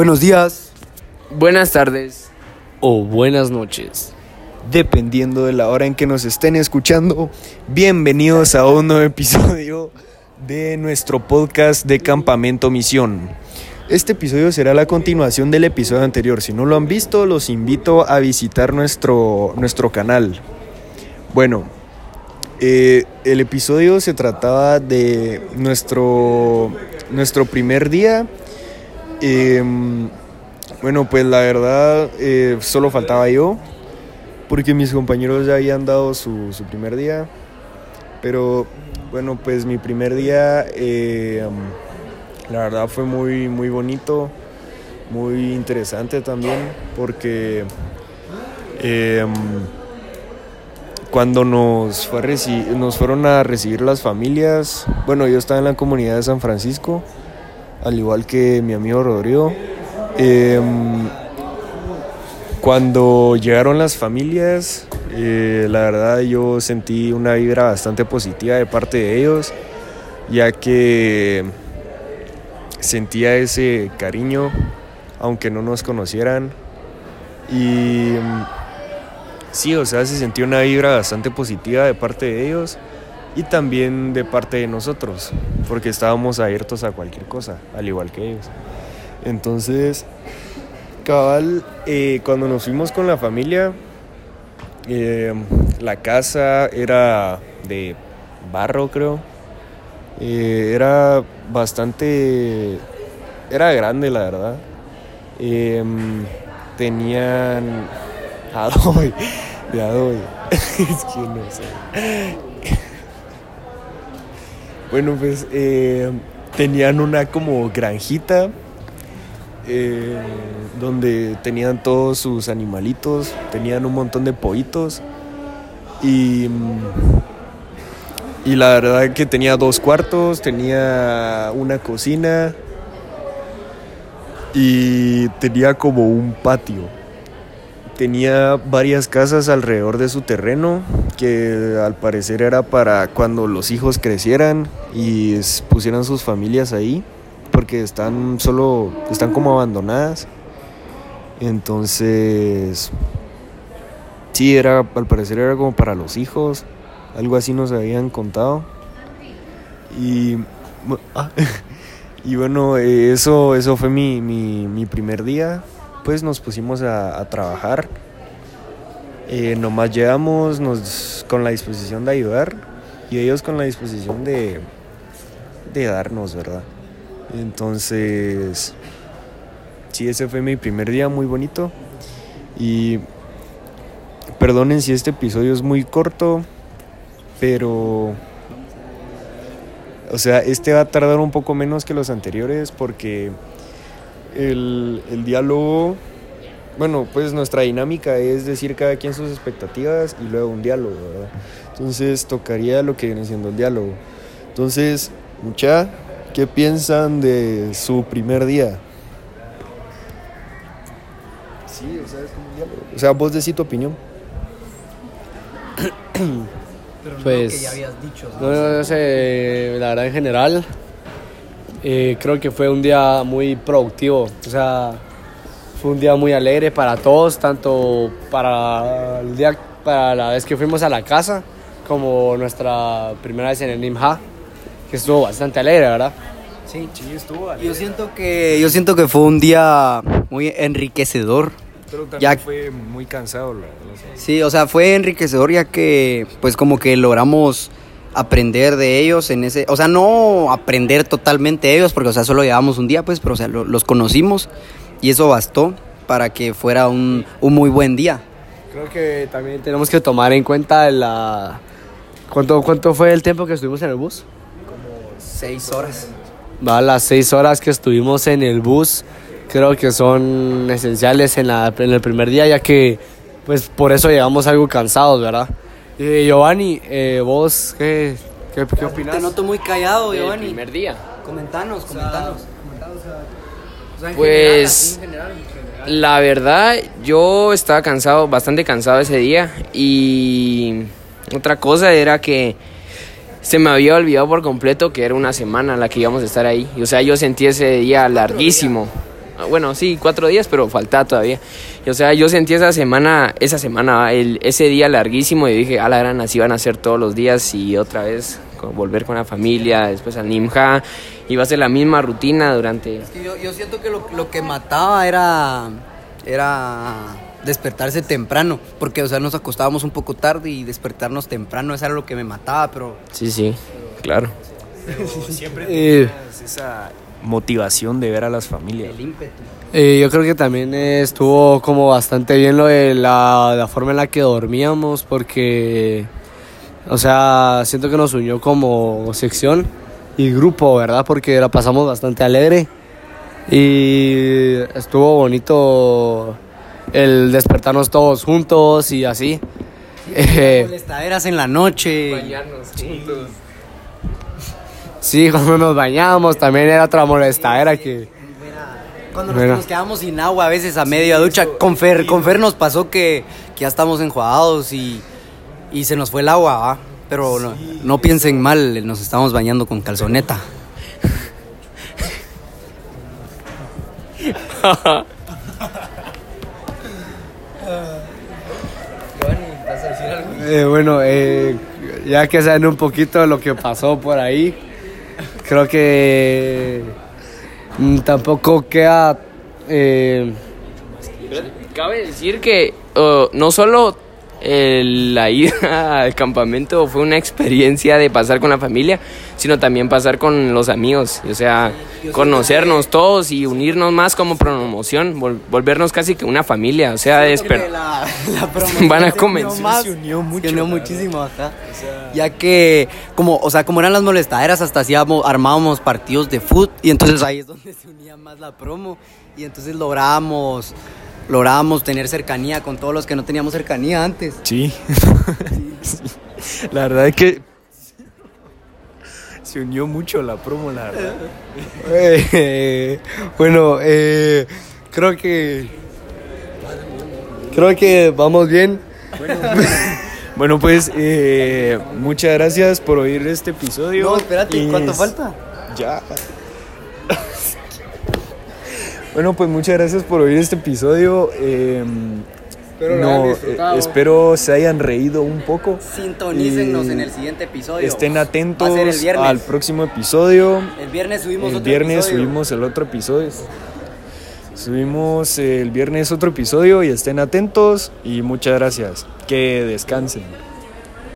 Buenos días. Buenas tardes. O buenas noches. Dependiendo de la hora en que nos estén escuchando, bienvenidos a un nuevo episodio de nuestro podcast de Campamento Misión. Este episodio será la continuación del episodio anterior. Si no lo han visto, los invito a visitar nuestro, nuestro canal. Bueno, eh, el episodio se trataba de nuestro, nuestro primer día. Em, bueno, pues la verdad eh, solo faltaba yo, porque mis compañeros ya habían dado su, primer día. Pero bueno, pues mi primer día, eh, la verdad fue muy, muy bonito, muy interesante también, porque eh, cuando nos, fue nos fueron a recibir las familias, bueno, yo estaba en la comunidad de San Francisco, al igual que mi amigo Rodrigo. Eh, cuando llegaron las familias, eh, la verdad yo sentí una vibra bastante positiva de parte de ellos, ya que sentía ese cariño, aunque no nos conocieran. Y sí, o sea, se sentía una vibra bastante positiva de parte de ellos y también de parte de nosotros, porque estábamos abiertos a cualquier cosa, al igual que ellos. Entonces, cabal, eh, cuando nos fuimos con la familia, eh, la casa era de barro, creo. Eh, era bastante... Era grande, la verdad. tenían adobe, de es no sé. Bueno, pues tenían una como granjita eh, donde tenían todos sus animalitos, tenían un montón de pollitos y, y la verdad que tenía dos cuartos, tenía una cocina y tenía como un patio. Tenía varias casas alrededor de su terreno que al parecer era para cuando los hijos crecieran y pusieran sus familias ahí porque están solo, están como abandonadas. Entonces, sí, era, al parecer era como para los hijos, algo así nos habían contado. Y, ah, y bueno, eso, eso fue mi, mi, primer día, pues nos pusimos a, trabajar. Eh, nomás llegamos nos, con la disposición de ayudar y ellos con la disposición de, de darnos, ¿verdad? Entonces, sí, ese fue mi primer día muy bonito. Y perdonen si este episodio es muy corto, pero... O sea, este va a tardar un poco menos que los anteriores porque el, el diálogo, bueno, pues nuestra dinámica es decir cada quien sus expectativas y luego un diálogo, ¿verdad? Entonces tocaría lo que viene siendo el diálogo. Entonces, mucha, ¿Qué piensan de su primer día? Sí, o sea, es como un diálogo. O sea, vos decís tu opinión. Pero no pues, que ya habías dicho. No, no, sé, la verdad en general, eh, creo que fue un día muy productivo. O sea, fue un día muy alegre para todos, tanto para el día, para la vez que fuimos a la casa, como nuestra primera vez en el NIMHA que estuvo bastante alegre, ¿verdad? Sí, sí, estuvo alegre. Yo siento que, yo siento que fue un día muy enriquecedor. Pero también fue muy cansado. Sí, o sea, fue enriquecedor ya que, pues como que logramos aprender de ellos en ese, o sea, no aprender totalmente de ellos, porque, o sea, solo llevamos un día, pues, pero, o sea, los conocimos y eso bastó para que fuera un, un muy buen día. Creo que también tenemos que tomar en cuenta la... ¿Cuánto, ¿Cuánto fue el tiempo que estuvimos en el bus? Seis horas. Va, las seis horas que estuvimos en el bus creo que son esenciales en, la, en el primer día, ya que pues por eso llegamos algo cansados, ¿verdad? Eh, Giovanni, eh, vos, ¿qué, qué, qué opinas? Te noto muy callado, Giovanni. El primer día. Comentanos, comentanos. pues, la verdad, yo estaba cansado, bastante cansado ese día. Y otra cosa era que se me había olvidado por completo que era una semana la que íbamos a estar ahí. o sea, yo sentí ese día larguísimo. bueno, sí, cuatro días, pero faltaba todavía. o sea, yo sentí esa semana, esa semana, el, ese día larguísimo y dije, a la gran, así van a ser todos los días y otra vez volver con la familia, después al Nimja, iba a ser la misma rutina durante... yo, yo, siento que lo, lo que mataba era, era despertarse temprano, porque, o sea, nos acostábamos un poco tarde y despertarnos temprano, eso era lo que me mataba, pero... Sí, sí, claro. siempre eh, esa motivación de ver a las familias. El ímpetu. Eh, yo creo que también estuvo como bastante bien lo de la, la, forma en la que dormíamos, porque, o sea, siento que nos unió como sección y grupo, ¿verdad? Porque la pasamos bastante alegre y estuvo bonito el despertarnos todos juntos y así. Eh, molestaderas en la noche. Bañarnos juntos. Sí, cuando nos bañamos también era otra molestadera que... Cuando nos, quedamos sin agua a veces a media ducha, con Fer, con Fer nos pasó que, que ya estamos enjuagados y, y, se nos fue el agua, ¿va? Pero no, no piensen mal, nos estamos bañando con calzoneta. Eh, bueno, eh, ya que saben un poquito de lo que pasó por ahí, creo que mm, tampoco queda... Eh, Cabe decir que oh, no solo la ida al campamento fue una experiencia de pasar con la familia, sino también pasar con los amigos, o sea, conocernos todos y unirnos más como promoción, volvernos casi que una familia, o sea, la, van a comenzar. Se unió mucho, muchísimo acá. ya que como, o sea, como eran las molestaderas, hasta hacíamos armábamos partidos de fútbol y entonces ahí es donde se unía más la promo y entonces lográbamos lográbamos tener cercanía con todos los que no teníamos cercanía antes. Sí. La verdad es que se unió mucho la promo, la verdad. Eh, bueno, eh, creo que creo que vamos bien. Bueno, pues eh, muchas gracias por oír este episodio. No, espérate, ¿cuánto falta? Ya. Bueno, pues muchas gracias por oír este episodio. Em, no, eh, espero se hayan reído un poco. Sintonícenos en el siguiente episodio. Estén atentos al próximo episodio. El viernes subimos el viernes subimos el otro episodio. Subimos el viernes otro episodio y estén atentos y muchas gracias. Que descansen.